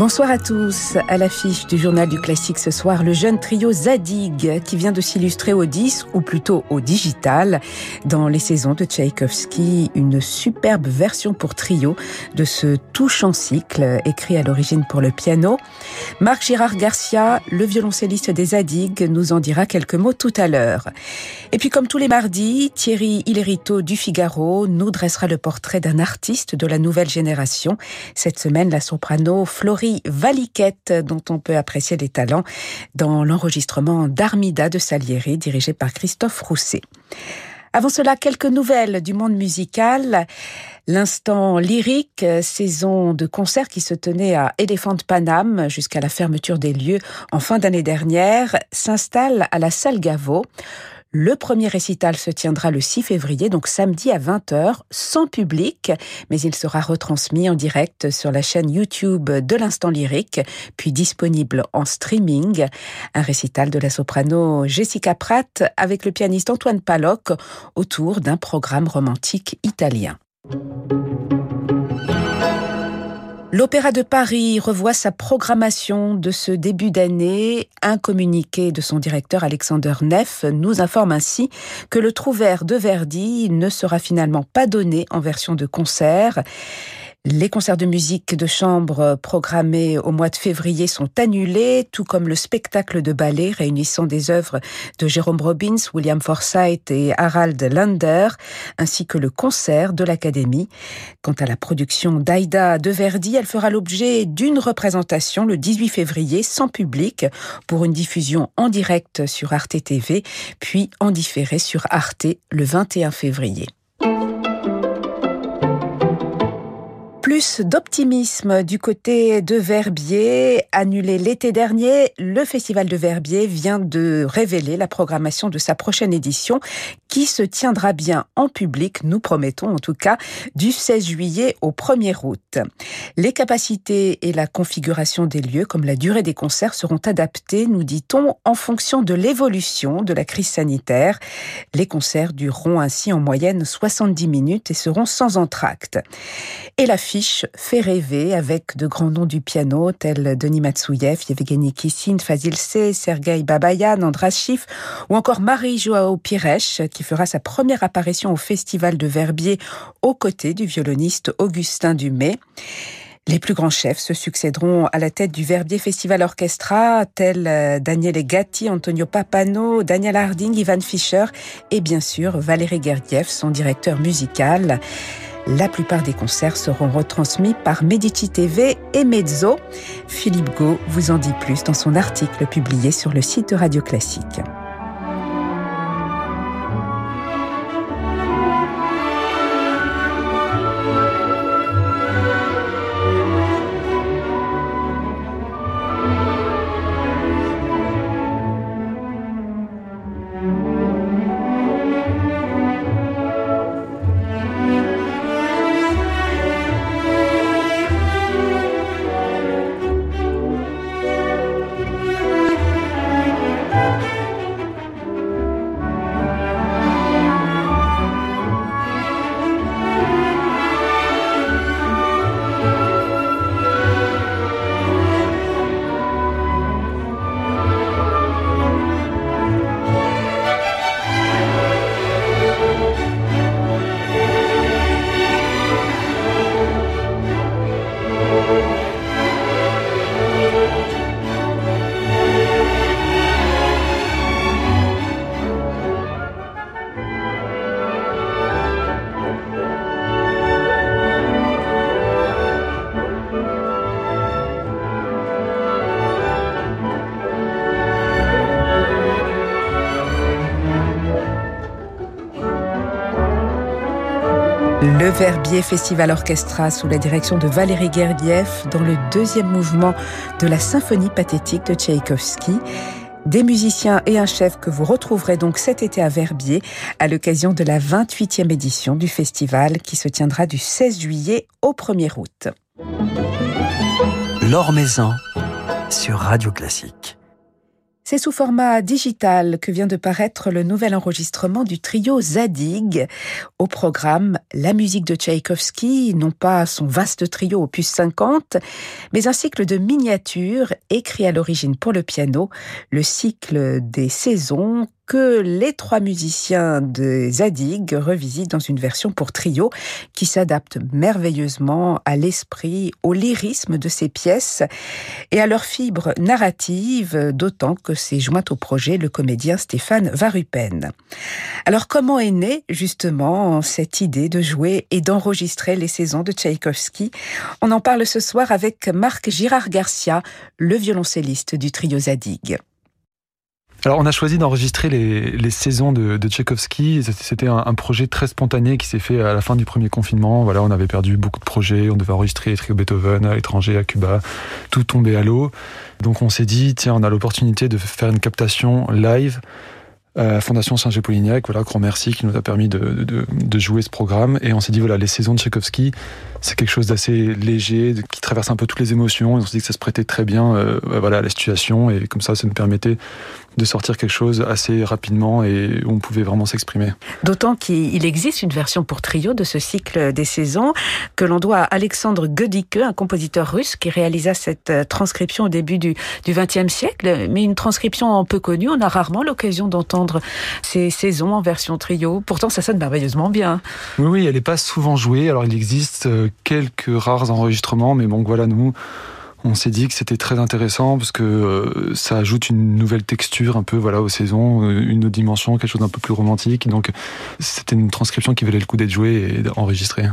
Bonsoir à tous. À l'affiche du journal du classique ce soir, le jeune trio Zadig qui vient de s'illustrer au disque ou plutôt au digital dans les saisons de Tchaïkovski, une superbe version pour trio de ce touchant cycle écrit à l'origine pour le piano. Marc Girard Garcia, le violoncelliste des Zadig, nous en dira quelques mots tout à l'heure. Et puis comme tous les mardis, Thierry Hillerito du Figaro nous dressera le portrait d'un artiste de la nouvelle génération. Cette semaine, la soprano Florie Valiquette, dont on peut apprécier les talents dans l'enregistrement d'Armida de Salieri, dirigé par Christophe Rousset. Avant cela, quelques nouvelles du monde musical. L'instant lyrique, saison de concert qui se tenait à Elephant Panam jusqu'à la fermeture des lieux en fin d'année dernière, s'installe à la salle Gaveau. Le premier récital se tiendra le 6 février, donc samedi à 20h, sans public, mais il sera retransmis en direct sur la chaîne YouTube de l'Instant Lyrique, puis disponible en streaming. Un récital de la soprano Jessica Pratt avec le pianiste Antoine Paloc autour d'un programme romantique italien. L'Opéra de Paris revoit sa programmation de ce début d'année. Un communiqué de son directeur Alexander Neff nous informe ainsi que le Trouvert de Verdi ne sera finalement pas donné en version de concert. Les concerts de musique de chambre programmés au mois de février sont annulés, tout comme le spectacle de ballet réunissant des œuvres de Jérôme Robbins, William Forsythe et Harald Lander, ainsi que le concert de l'Académie. Quant à la production d'Aïda de Verdi, elle fera l'objet d'une représentation le 18 février sans public pour une diffusion en direct sur Arte TV, puis en différé sur Arte le 21 février. Plus d'optimisme du côté de Verbier. Annulé l'été dernier, le Festival de Verbier vient de révéler la programmation de sa prochaine édition qui se tiendra bien en public, nous promettons en tout cas, du 16 juillet au 1er août. Les capacités et la configuration des lieux, comme la durée des concerts, seront adaptées, nous dit-on, en fonction de l'évolution de la crise sanitaire. Les concerts dureront ainsi en moyenne 70 minutes et seront sans entracte. Et l'affiche fait rêver avec de grands noms du piano tels Denis Matsouyev, Yevgeny Kissin, Fazil C, Sergei Babayan, Andras Schiff ou encore Marie-Joao Pires qui fera sa première apparition au Festival de Verbier aux côtés du violoniste Augustin Dumay. Les plus grands chefs se succéderont à la tête du Verbier Festival Orchestra, tels euh, Daniel Gatti, Antonio Papano, Daniel Harding, Ivan Fischer et bien sûr Valérie Gergiev, son directeur musical. La plupart des concerts seront retransmis par Medici TV et Mezzo. Philippe Gau vous en dit plus dans son article publié sur le site de Radio Classique. Verbier Festival Orchestra sous la direction de Valérie Gergiev dans le deuxième mouvement de la symphonie pathétique de Tchaïkovski. Des musiciens et un chef que vous retrouverez donc cet été à Verbier à l'occasion de la 28e édition du festival qui se tiendra du 16 juillet au 1er août. L'Or Maison sur Radio Classique. C'est sous format digital que vient de paraître le nouvel enregistrement du trio Zadig. Au programme, la musique de Tchaïkovski, non pas son vaste trio opus 50, mais un cycle de miniatures écrit à l'origine pour le piano, le cycle des saisons que les trois musiciens de Zadig revisitent dans une version pour trio qui s'adapte merveilleusement à l'esprit, au lyrisme de ces pièces et à leur fibre narrative, d'autant que s'est joint au projet le comédien Stéphane Varupen. Alors comment est née justement cette idée de jouer et d'enregistrer les saisons de Tchaïkovski? On en parle ce soir avec Marc Girard Garcia, le violoncelliste du trio Zadig. Alors, on a choisi d'enregistrer les, les, saisons de, de. C'était un, projet très spontané qui s'est fait à la fin du premier confinement. Voilà, on avait perdu beaucoup de projets. On devait enregistrer les trios Beethoven à l'étranger, à Cuba. Tout tombait à l'eau. Donc, on s'est dit, tiens, on a l'opportunité de faire une captation live euh, Fondation Saint-Gépolignac, voilà, grand merci qui nous a permis de, de, de jouer ce programme. Et on s'est dit, voilà, les saisons de Tchaïkovski, c'est quelque chose d'assez léger, qui traverse un peu toutes les émotions. On s'est dit que ça se prêtait très bien euh, voilà, à la situation. Et comme ça, ça nous permettait de sortir quelque chose assez rapidement et où on pouvait vraiment s'exprimer. D'autant qu'il existe une version pour trio de ce cycle des saisons que l'on doit à Alexandre Godike, un compositeur russe qui réalisa cette transcription au début du XXe siècle, mais une transcription peu connue. On a rarement l'occasion d'entendre ces saisons en version trio. Pourtant, ça sonne merveilleusement bien. Oui, oui, elle n'est pas souvent jouée. Alors, il existe euh, quelques rares enregistrements, mais bon, voilà, nous, on s'est dit que c'était très intéressant parce que euh, ça ajoute une nouvelle texture un peu voilà aux saisons, euh, une autre dimension, quelque chose d'un peu plus romantique. Donc c'était une transcription qui valait le coup d'être jouée et enregistrée.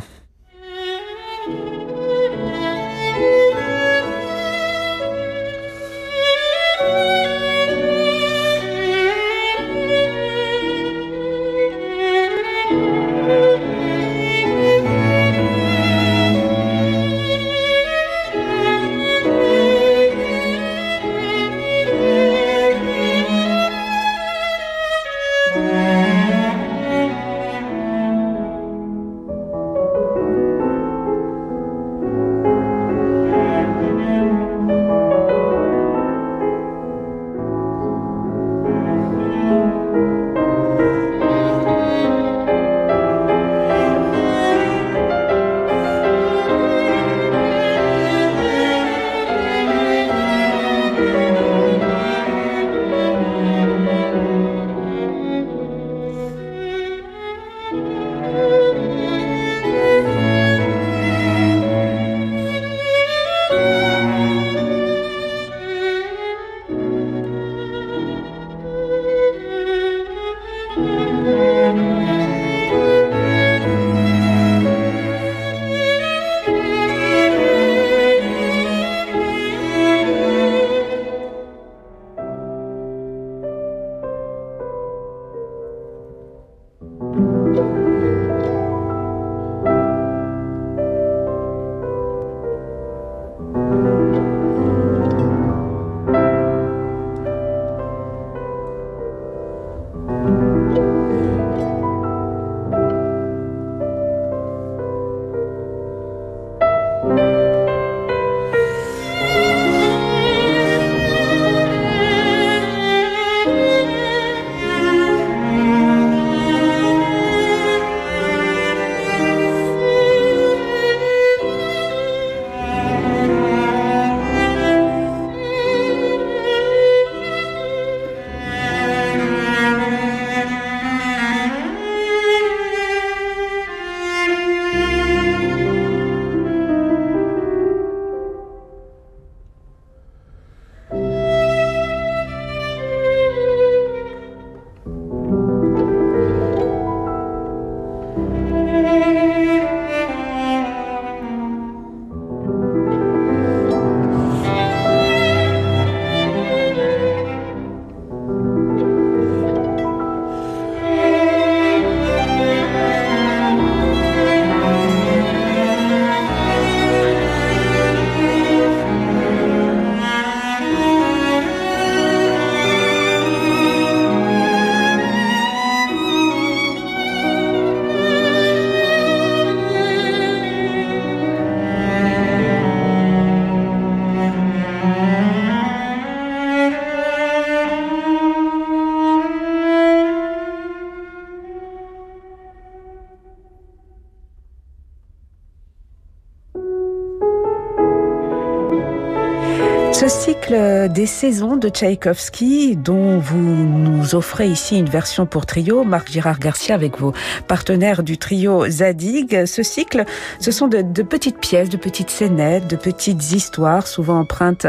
Des saisons de Tchaïkovski, dont vous nous offrez ici une version pour trio, Marc Girard Garcia avec vos partenaires du trio Zadig, ce cycle, ce sont de, petites pièces, de petites scénettes, de petites histoires, souvent empreintes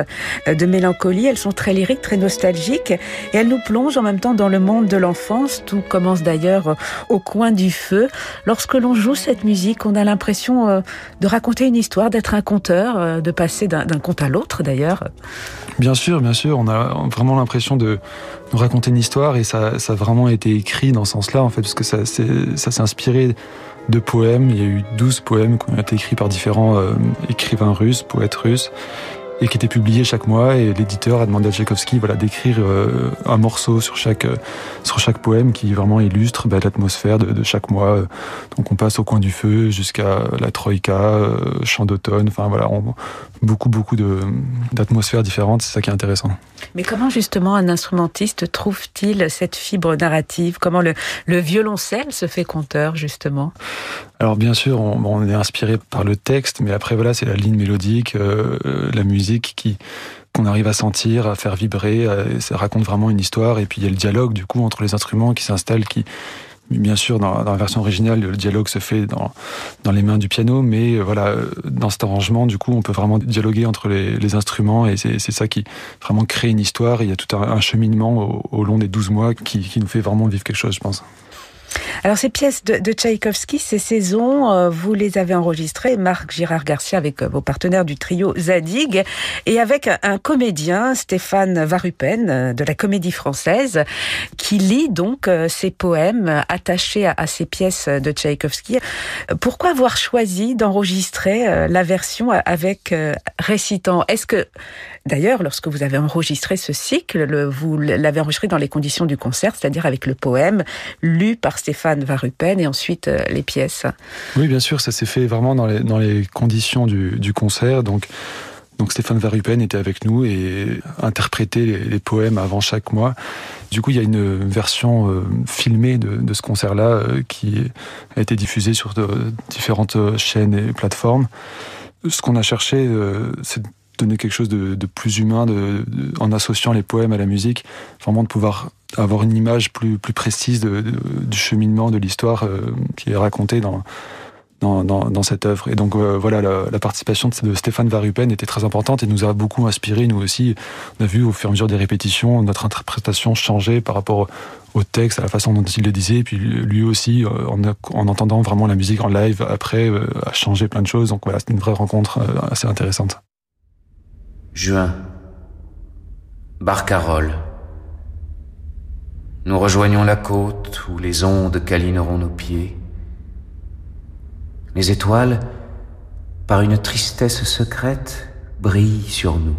de mélancolie. Elles sont très lyriques, très nostalgiques, et elles nous plongent en même temps dans le monde de l'enfance. Tout commence d'ailleurs au coin du feu. Lorsque l'on joue cette musique, on a l'impression euh, de raconter une histoire, d'être un conteur, euh, de passer d'un conte à l'autre d'ailleurs. Bien sûr, sûr. On a vraiment l'impression de nous raconter une histoire et ça, a vraiment été écrit dans ce sens-là, en fait, parce que ça, ça s'est inspiré de poèmes. Il y a eu 12 poèmes qui ont été écrits par différents euh, écrivains russes, poètes russes et qui était publié chaque mois. Et l'éditeur a demandé à Tchaïkovski voilà, d'écrire euh, un morceau sur chaque, euh, sur chaque poème qui vraiment illustre bah, l'atmosphère de, de, chaque mois. Donc on passe au coin du feu jusqu'à la Troïka, euh, chant d'automne. Enfin voilà, on, beaucoup, beaucoup d'atmosphères différentes. C'est ça qui est intéressant. Mais comment justement un instrumentiste trouve-t-il cette fibre narrative? Comment le, le violoncelle se fait conteur justement? Alors bien sûr, on, on, est inspiré par le texte, mais après voilà, c'est la ligne mélodique, euh, la musique qui qu'on arrive à sentir, à faire vibrer. À, ça raconte vraiment une histoire. Et puis il y a le dialogue du coup entre les instruments qui s'installe, qui Bien sûr, dans, la version originale, le dialogue se fait dans, dans les mains du piano, mais euh, voilà, dans cet arrangement, du coup, on peut vraiment dialoguer entre les, instruments et c'est ça qui vraiment crée une histoire. il y a tout un, cheminement au, long des 12 mois qui nous fait vraiment vivre quelque chose, je pense. Alors ces pièces de, Tchaïkovski, ces saisons, euh, vous les avez enregistrées, Marc Girard Garcia avec euh, vos partenaires du trio Zadig, et avec un, comédien, Stéphane Varupen, euh, de la Comédie Française, qui lit donc ces poèmes attachés à, ces pièces de Tchaïkovski. Pourquoi avoir choisi d'enregistrer la version avec récitant? Est-ce que D'ailleurs, lorsque vous avez enregistré ce cycle, le, vous l'avez enregistré dans les conditions du concert, c'est-à-dire avec le poème lu par Stéphane Varupen et ensuite euh, les pièces. Oui, bien sûr, ça s'est fait vraiment dans les, conditions du, concert. Donc, donc Stéphane Varupen était avec nous et interprétait les, poèmes avant chaque mois. Du coup, il y a une version euh, filmée de, ce concert-là euh, qui a été diffusée sur différentes chaînes et plateformes. Ce qu'on a cherché, c'est donner quelque chose de, de plus humain de, de, en associant les poèmes à la musique, vraiment de pouvoir avoir une image plus, plus précise du cheminement de l'histoire euh, qui est racontée dans, dans, dans, dans, cette œuvre. Et donc euh, voilà, la, la, participation de Stéphane Varupen était très importante et nous a beaucoup inspiré, nous aussi. On a vu au fur et à mesure des répétitions notre interprétation changer par rapport au texte, à la façon dont il le disait, et puis lui aussi, euh, en, en, entendant vraiment la musique en live, après, euh, a changé plein de choses. Donc voilà, c'était une vraie rencontre assez intéressante. Juin. Barcarolle. Nous rejoignons la côte où les ondes câlineront nos pieds. Les étoiles, par une tristesse secrète, brillent sur nous.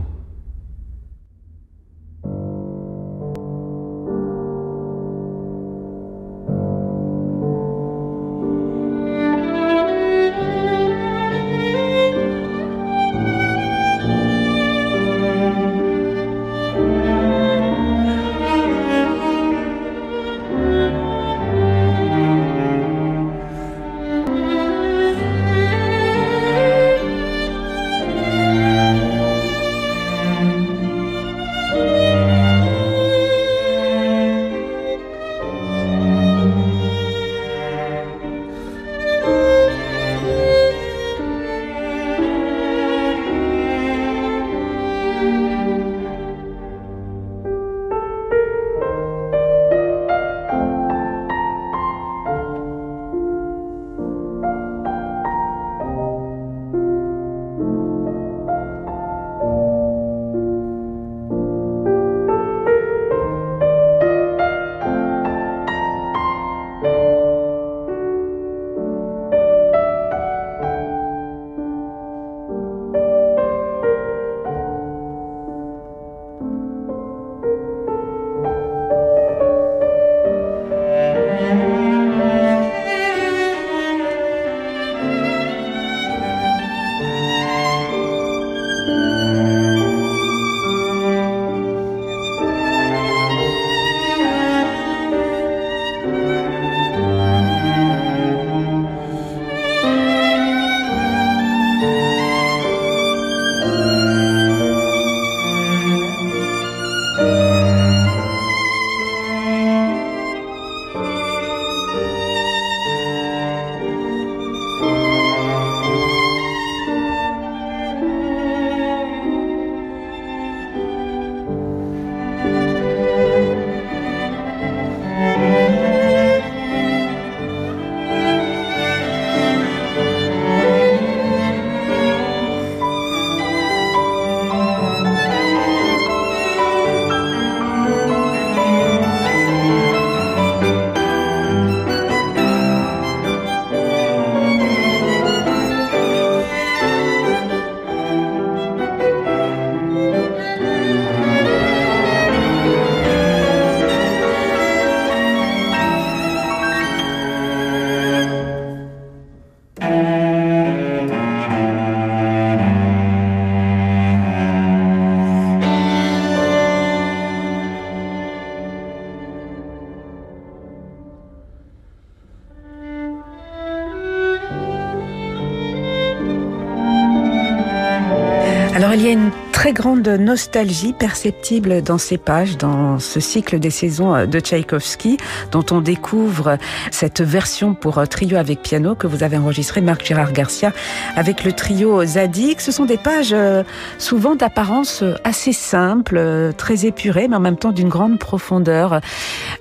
Nostalgie perceptible dans ces pages, dans ce cycle des saisons de Tchaïkovski, dont on découvre cette version pour trio avec piano que vous avez enregistré, Marc Gérard Garcia, avec le trio Zadig. Ce sont des pages euh, souvent d'apparence assez simple, très épurées, mais en même temps d'une grande profondeur.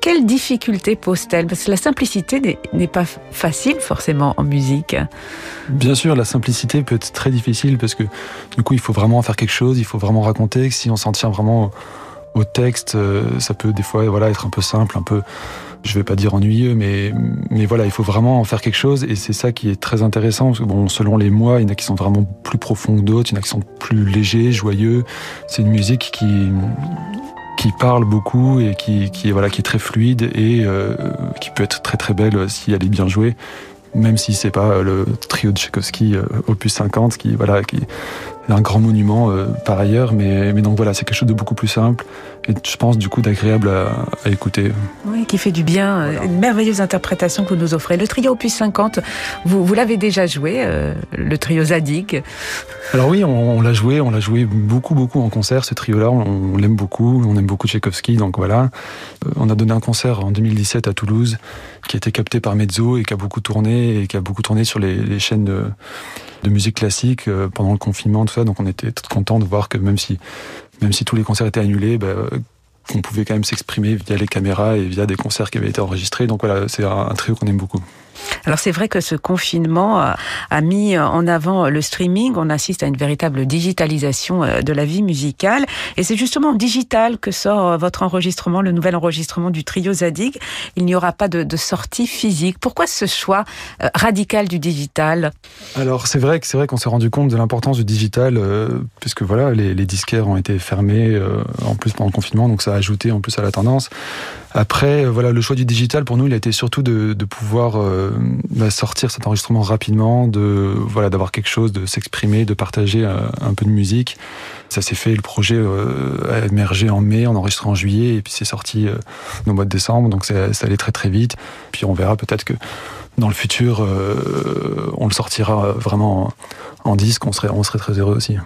Quelle difficulté pose-t-elle Parce que la simplicité n'est pas facile forcément en musique. Bien sûr, la simplicité peut être très difficile parce que du coup, il faut vraiment faire quelque chose, il faut vraiment raconter. Si on s'en tient vraiment au texte, euh, ça peut des fois voilà être un peu simple, un peu, je vais pas dire ennuyeux, mais mais voilà, il faut vraiment en faire quelque chose et c'est ça qui est très intéressant. Bon, selon les mois, il y en a qui sont vraiment plus profonds que d'autres, il y en a qui sont plus légers, joyeux. C'est une musique qui qui parle beaucoup et qui, qui voilà qui est très fluide et euh, qui peut être très très belle si elle est bien jouée même si c'est pas le trio de Tchaïkovski euh, opus 50 qui voilà qui un grand monument euh, par ailleurs mais mais donc voilà c'est quelque chose de beaucoup plus simple et je pense du coup d'agréable à, à, écouter. Oui, qui fait du bien, voilà. une merveilleuse interprétation que vous nous offrez. Le trio opus 50, vous, vous l'avez déjà joué, euh, le trio Zadig Alors oui, on, on l'a joué, on l'a joué beaucoup beaucoup en concert ce trio-là, on, on l'aime beaucoup, on aime beaucoup Tchaïkovski donc voilà. Euh, on a donné un concert en 2017 à Toulouse qui a été capté par Mezzo et qui a beaucoup tourné et qui a beaucoup tourné sur les, les chaînes de de musique classique euh, pendant le confinement tout ça donc on était très content de voir que même si même si tous les concerts étaient annulés, bah, qu'on pouvait quand même s'exprimer via les caméras et via des concerts qui avaient été enregistrés. Donc voilà, c'est un, un trio qu'on aime beaucoup. Alors c'est vrai que ce confinement a mis en avant le streaming. On assiste à une véritable digitalisation euh, de la vie musicale. Et c'est justement en digital que sort votre enregistrement, le nouvel enregistrement du trio Zadig. Il n'y aura pas de, sortie physique. Pourquoi ce choix euh, radical du digital? Alors c'est vrai que c'est vrai qu'on s'est rendu compte de l'importance du digital, euh, puisque voilà, les, disquaires ont été fermés euh, en plus pendant le confinement, donc ça a ajouté en plus à la tendance. Après, voilà, le choix du digital pour nous, il a été surtout de, de pouvoir euh, bah, sortir cet enregistrement rapidement, de voilà, d'avoir quelque chose, de s'exprimer, de partager un, un, peu de musique. Ça s'est fait, le projet euh, a émergé en mai, on enregistré en juillet, et puis c'est sorti euh, au mois de décembre, donc ça allait très très vite. Puis on verra peut-être que dans le futur, euh, on le sortira vraiment en, en disque, on serait, on serait très heureux aussi.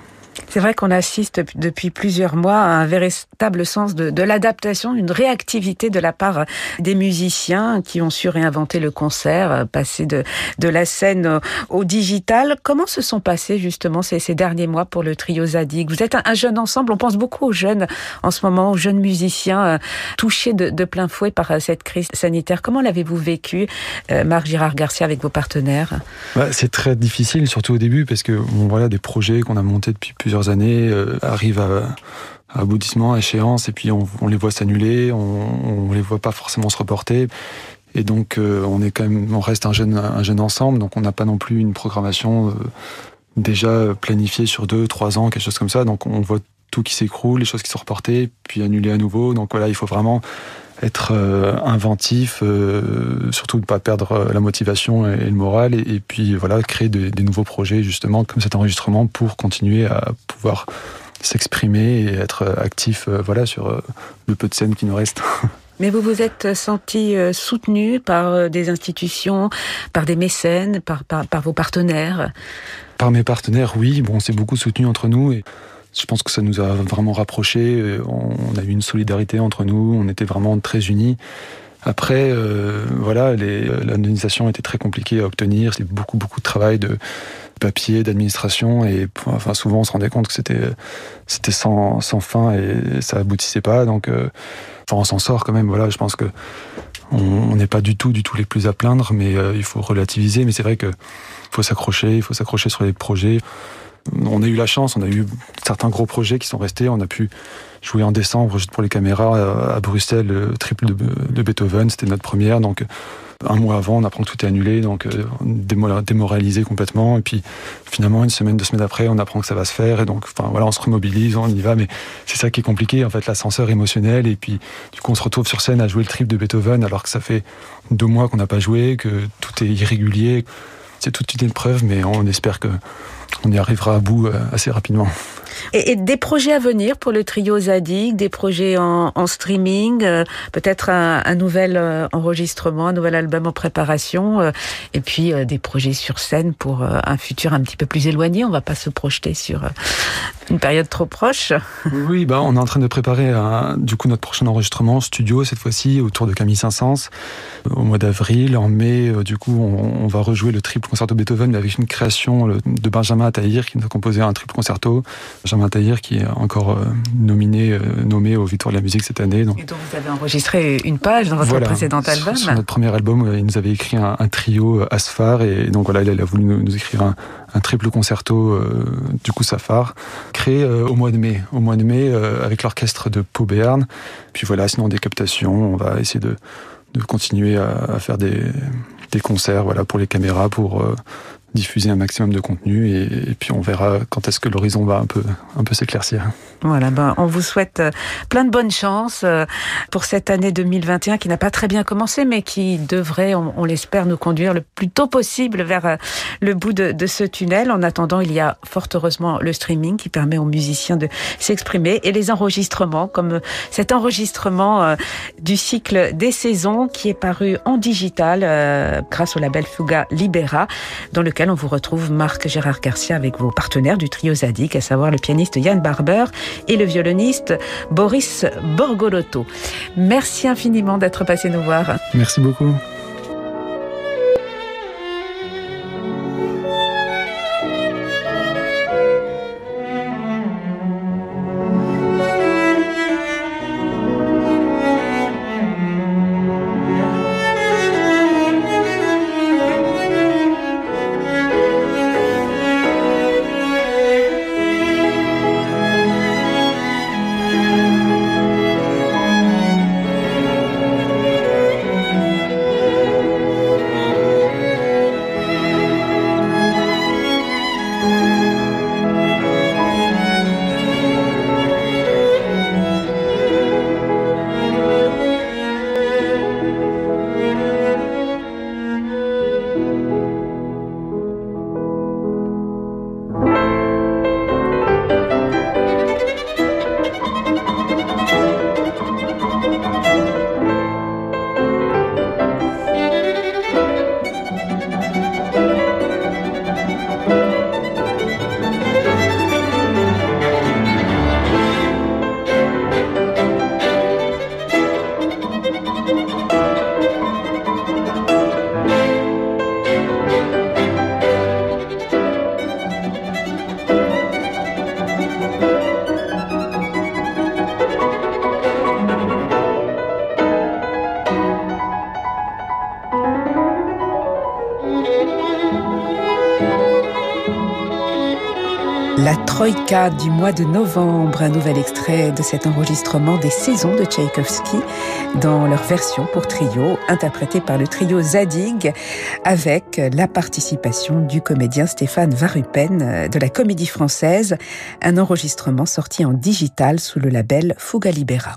C'est vrai qu'on assiste depuis plusieurs mois à un véritable sens de, de l'adaptation, une réactivité de la part des musiciens qui ont su réinventer le concert, passer de, de la scène au digital. Comment se sont passés justement ces, ces derniers mois pour le trio Zadig? Vous êtes un, un, jeune ensemble, on pense beaucoup aux jeunes en ce moment, aux jeunes musiciens euh, touchés de, de plein fouet par euh, cette crise sanitaire. Comment l'avez-vous vécu, euh, Marc Girard Garcia, avec vos partenaires? Bah, C'est très difficile, surtout au début, parce que bon, voilà, des projets qu'on a montés depuis plusieurs années euh, arrivent à, aboutissement, à échéance, et puis on, on les voit s'annuler, on, on les voit pas forcément se reporter. Et donc euh, on est quand même, on reste un jeune, un jeune ensemble, donc on n'a pas non plus une programmation euh, déjà planifiée sur deux, trois ans, quelque chose comme ça. Donc on voit tout qui s'écroule, les choses qui sont reportées, puis annulées à nouveau. Donc voilà, il faut vraiment être euh, inventif, euh, surtout ne pas perdre la motivation et, et le moral, et, et puis voilà, créer de, des nouveaux projets justement comme cet enregistrement pour continuer à pouvoir s'exprimer et être actif euh, voilà sur euh, le peu de scènes qui nous restent. Mais vous vous êtes senti euh, soutenu par des institutions, par des mécènes, par, par, par vos partenaires? Par mes partenaires, oui. Bon, c'est beaucoup soutenu entre nous et je pense que ça nous a vraiment rapprochés. On a eu une solidarité entre nous. On était vraiment très unis. Après, euh, voilà, l'indemnisation était très compliquée à obtenir. C'est beaucoup, beaucoup de travail de papier, d'administration. Et enfin, souvent, on se rendait compte que c'était c'était sans, fin et ça aboutissait pas. Donc, euh, enfin, on s'en sort quand même. Voilà, je pense que on n'est pas du tout, du tout les plus à plaindre, mais euh, il faut relativiser. Mais c'est vrai que faut s'accrocher, il faut s'accrocher sur les projets on a eu la chance, on a eu certains gros projets qui sont restés. On a pu jouer en décembre juste pour les caméras à Bruxelles, le triple de, Beethoven, c'était notre première. Donc un mois avant, on apprend que tout est annulé, donc euh, démoralisé complètement. Et puis finalement, une semaine, deux semaines après, on apprend que ça va se faire. Et donc, voilà, on se remobilise, on y va. Mais c'est ça qui est compliqué, en fait, l'ascenseur émotionnel. Et puis du coup, on se retrouve sur scène à jouer le triple de Beethoven, alors que ça fait deux mois qu'on n'a pas joué, que tout est irrégulier. C'est toute une épreuve, mais on espère que on y arrivera à bout assez rapidement. Et, des projets à venir pour le trio Zadig, des projets en, streaming, euh, peut-être un, nouvel euh, enregistrement, un nouvel album en préparation, euh, et puis des projets sur scène pour un futur un petit peu plus éloigné. On va pas se projeter sur une période trop proche. Oui, bah, on est en train de préparer du coup notre prochain enregistrement studio cette fois-ci autour de Camille Saint-Saëns au mois d'avril. En mai, du coup, on, va rejouer le triple concerto Beethoven, mais avec une création de Benjamin Attahir qui nous a composé un triple concerto. Benjamin Taillir qui est encore euh, nominé, euh, nommé aux Victoires de la musique cette année. Donc. Et donc vous avez enregistré une page dans votre précédent album. Sur, notre premier album, euh, il nous avait écrit un, trio Asphar et donc voilà, il a voulu nous, écrire un, triple concerto du coup Safar, créé au mois de mai, au mois de mai avec l'orchestre de Pau Béarn. Puis voilà, sinon des captations, on va essayer de, de continuer à, faire des, des concerts, voilà, pour les caméras, pour diffuser un maximum de contenu et, puis on verra quand est-ce que l'horizon va un peu, un peu s'éclaircir. Voilà, ben, on vous souhaite euh, plein de bonnes chances euh, pour cette année 2021 qui n'a pas très bien commencé mais qui devrait, on, l'espère, nous conduire le plus tôt possible vers euh, le bout de, ce tunnel. En attendant, il y a fort heureusement le streaming qui permet aux musiciens de s'exprimer et les enregistrements comme cet enregistrement du cycle des saisons qui est paru en digital grâce au label Fuga Libera dans on vous retrouve Marc Gérard Garcia avec vos partenaires du trio Zadig, à savoir le pianiste Yann Barber et le violoniste Boris Borgolotto. Merci infiniment d'être passé nous voir. Merci beaucoup. Du mois de novembre, un nouvel extrait de cet enregistrement des saisons de Tchaïkovski dans leur version pour trio, interprétée par le trio Zadig, avec la participation du comédien Stéphane Varupen de la Comédie Française, un enregistrement sorti en digital sous le label Fuga Libera.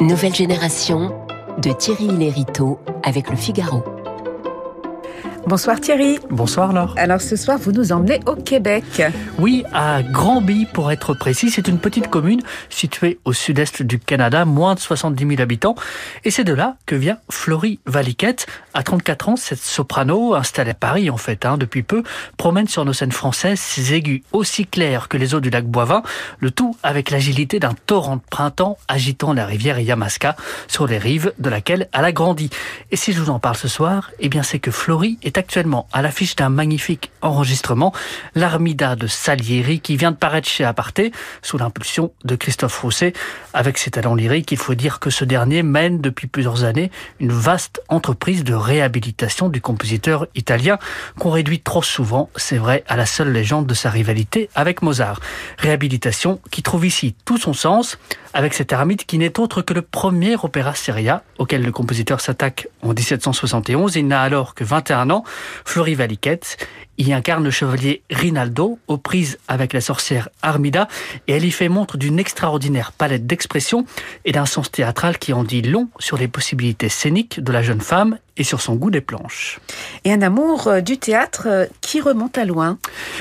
Nouvelle génération de Thierry Lériteau avec le Figaro. Bonsoir Thierry. Bonsoir Laure. Alors ce soir, vous nous emmenez au Québec. Oui, à Granby pour être précis. C'est une petite commune située au sud-est du Canada, moins de 70 000 habitants. Et c'est de là que vient Florie Valiquette. À 34 ans, cette soprano, installée à Paris en fait, hein, depuis peu, promène sur nos scènes françaises ses aigus aussi clairs que les eaux du lac Boivin, le tout avec l'agilité d'un torrent de printemps agitant la rivière Yamaska sur les rives de laquelle elle a grandi. Et si je vous en parle ce soir, eh bien c'est que Florie est actuellement à l'affiche d'un magnifique enregistrement, l'Armida de Salieri, qui vient de paraître chez Aparté, sous l'impulsion de Christophe Rousset. Avec ses talents lyriques, il faut dire que ce dernier mène depuis plusieurs années une vaste entreprise de réhabilitation du compositeur italien, qu'on réduit trop souvent, c'est vrai, à la seule légende de sa rivalité avec Mozart. Réhabilitation qui trouve ici tout son sens, avec cet ermite qui n'est autre que le premier opéra seria auquel le compositeur s'attaque en 1771. Il n'a alors que 21 ans. Fleury Valiquette y incarne le chevalier Rinaldo, aux prises avec la sorcière Armida, et elle y fait montre d'une extraordinaire palette d'expressions et d'un sens théâtral qui en dit long sur les possibilités scéniques de la jeune femme et sur son goût des planches. Et un amour euh, du théâtre euh, qui remonte à loin.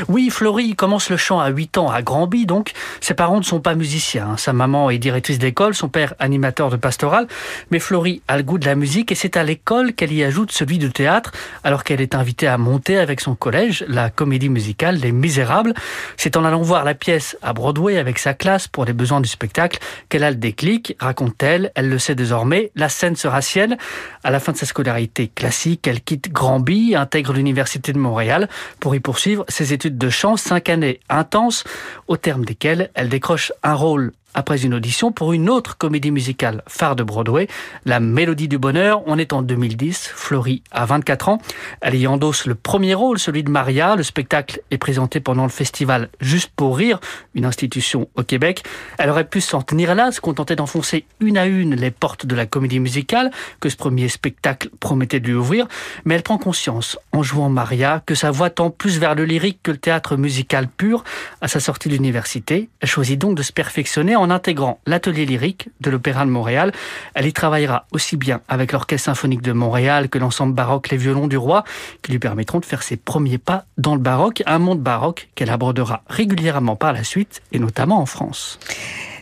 Oui, Florie commence le chant à 8 ans à Granby, donc ses parents ne sont pas musiciens. Hein. Sa maman est directrice d'école, son père animateur de pastoral, mais Florie a le goût de la musique et c'est à l'école qu'elle y ajoute celui du théâtre, alors qu'elle est invitée à monter avec son collège la comédie musicale Les Misérables. C'est en allant voir la pièce à Broadway avec sa classe pour les besoins du spectacle qu'elle a le déclic, raconte-t-elle, elle le sait désormais, la scène sera sienne. À la fin de sa scolarité, classique, elle quitte Granby, intègre l'Université de Montréal pour y poursuivre ses études de chant, cinq années intenses, au terme desquelles elle décroche un rôle après une audition pour une autre comédie musicale phare de Broadway, La Mélodie du Bonheur. On est en 2010, Florie a 24 ans. Elle y endosse le premier rôle, celui de Maria. Le spectacle est présenté pendant le festival Juste pour rire, une institution au Québec. Elle aurait pu s'en tenir là, se contenter d'enfoncer une à une les portes de la comédie musicale que ce premier spectacle promettait de lui ouvrir, mais elle prend conscience, en jouant Maria, que sa voix tend plus vers le lyrique que le théâtre musical pur. À sa sortie de l'université, elle choisit donc de se perfectionner en intégrant l'atelier lyrique de l'Opéra de Montréal. Elle y travaillera aussi bien avec l'Orchestre symphonique de Montréal que l'ensemble baroque Les Violons du Roi, qui lui permettront de faire ses premiers pas dans le baroque, un monde baroque qu'elle abordera régulièrement par la suite, et notamment en France.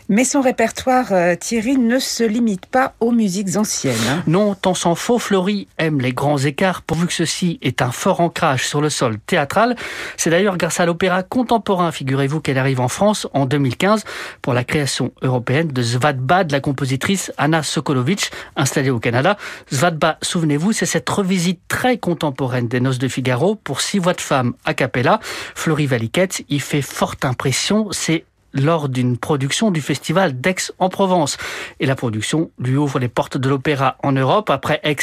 Mais son répertoire, euh, Thierry, ne se limite pas aux musiques anciennes. Hein. Non, tant s'en faut, Florie aime les grands écarts, pourvu que ceci est un fort ancrage sur le sol théâtral. C'est d'ailleurs grâce à l'opéra contemporain, figurez-vous, qu'elle arrive en France en 2015 pour la création européenne de Svadba de la compositrice Anna Sokolovic, installée au Canada. Svadba, souvenez-vous, c'est cette revisite très contemporaine des Noces de Figaro pour six voix de femmes a cappella. Florie Valiquette y fait forte impression. C'est lors d'une production du festival d'Aix en Provence. Et la production lui ouvre les portes de l'opéra en Europe. Après Aix,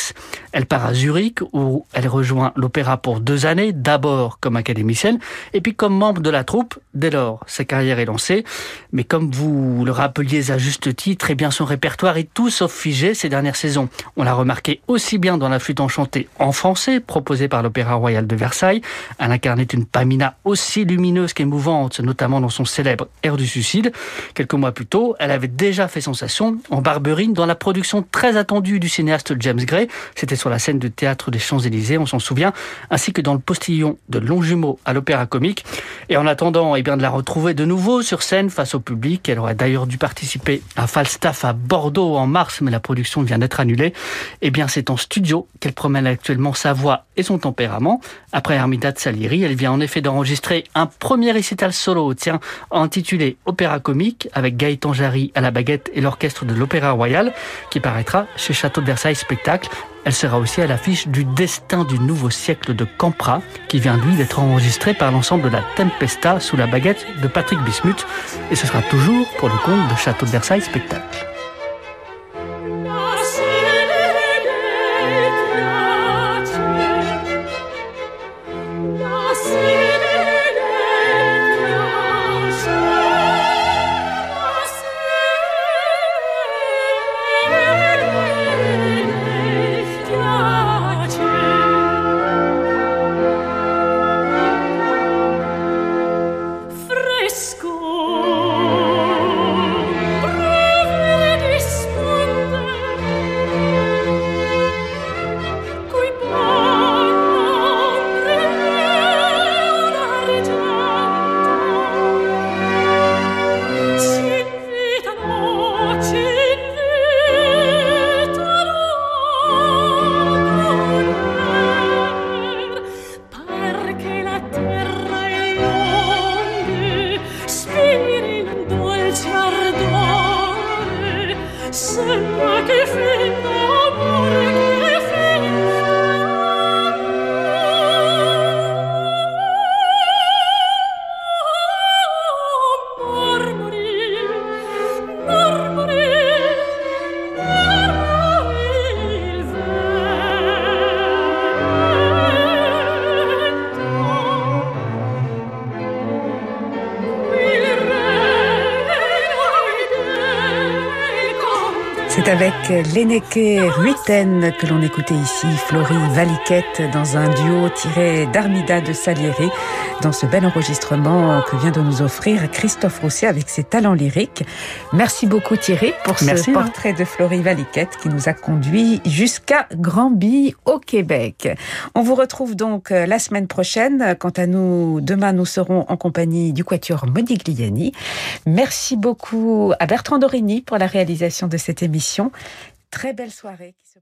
elle part à Zurich où elle rejoint l'opéra pour deux années, d'abord comme académicienne et puis comme membre de la troupe. Dès lors, sa carrière est lancée. Mais comme vous le rappeliez à juste titre, eh bien son répertoire est tout sauf figé ces dernières saisons. On l'a remarqué aussi bien dans la flûte enchantée en français proposée par l'Opéra Royal de Versailles. Elle incarnait une Pamina aussi lumineuse qu'émouvante, notamment dans son célèbre Du suicide. Quelques mois plus tôt, elle avait déjà fait sensation en Barberine dans la production très attendue du cinéaste James Gray. C'était sur la scène du théâtre des Champs-Élysées, on s'en souvient, ainsi que dans le postillon de Longjumeau à l'Opéra Comique. Et en attendant eh bien, de la retrouver de nouveau sur scène face au public, elle aurait d'ailleurs dû participer à Falstaff à Bordeaux en mars, mais la production vient d'être annulée. Eh bien, c'est en studio qu'elle promène actuellement sa voix et son tempérament. Après Armida de Salieri, elle vient en effet d'enregistrer un premier récital solo, tiens, intitulé Opéra comique avec Gaëtan Jarry à la baguette et l'orchestre de l'Opéra Royal qui paraîtra chez Château de Versailles Spectacle. Elle sera aussi à l'affiche du Destin du nouveau siècle de Campra qui vient lui d'être enregistré par l'ensemble de la Tempesta sous la baguette de Patrick Bismuth et ce sera toujours pour le compte de Château de Versailles Spectacle. C'est avec Lénéke Ruiten que l'on écoutait ici Florie Valiquette dans un duo tiré d'Armida de Salieri dans ce bel enregistrement que vient de nous offrir Christophe Rousset avec ses talents lyriques. Merci beaucoup Thierry pour ce portrait de Florie Valiquette qui nous a conduit jusqu'à Granby au Québec. On vous retrouve donc la semaine prochaine. Quant à nous, demain nous serons en compagnie du quatuor Modigliani. Merci beaucoup à Bertrand Dorini pour la réalisation de cette émission. Très belle soirée qui se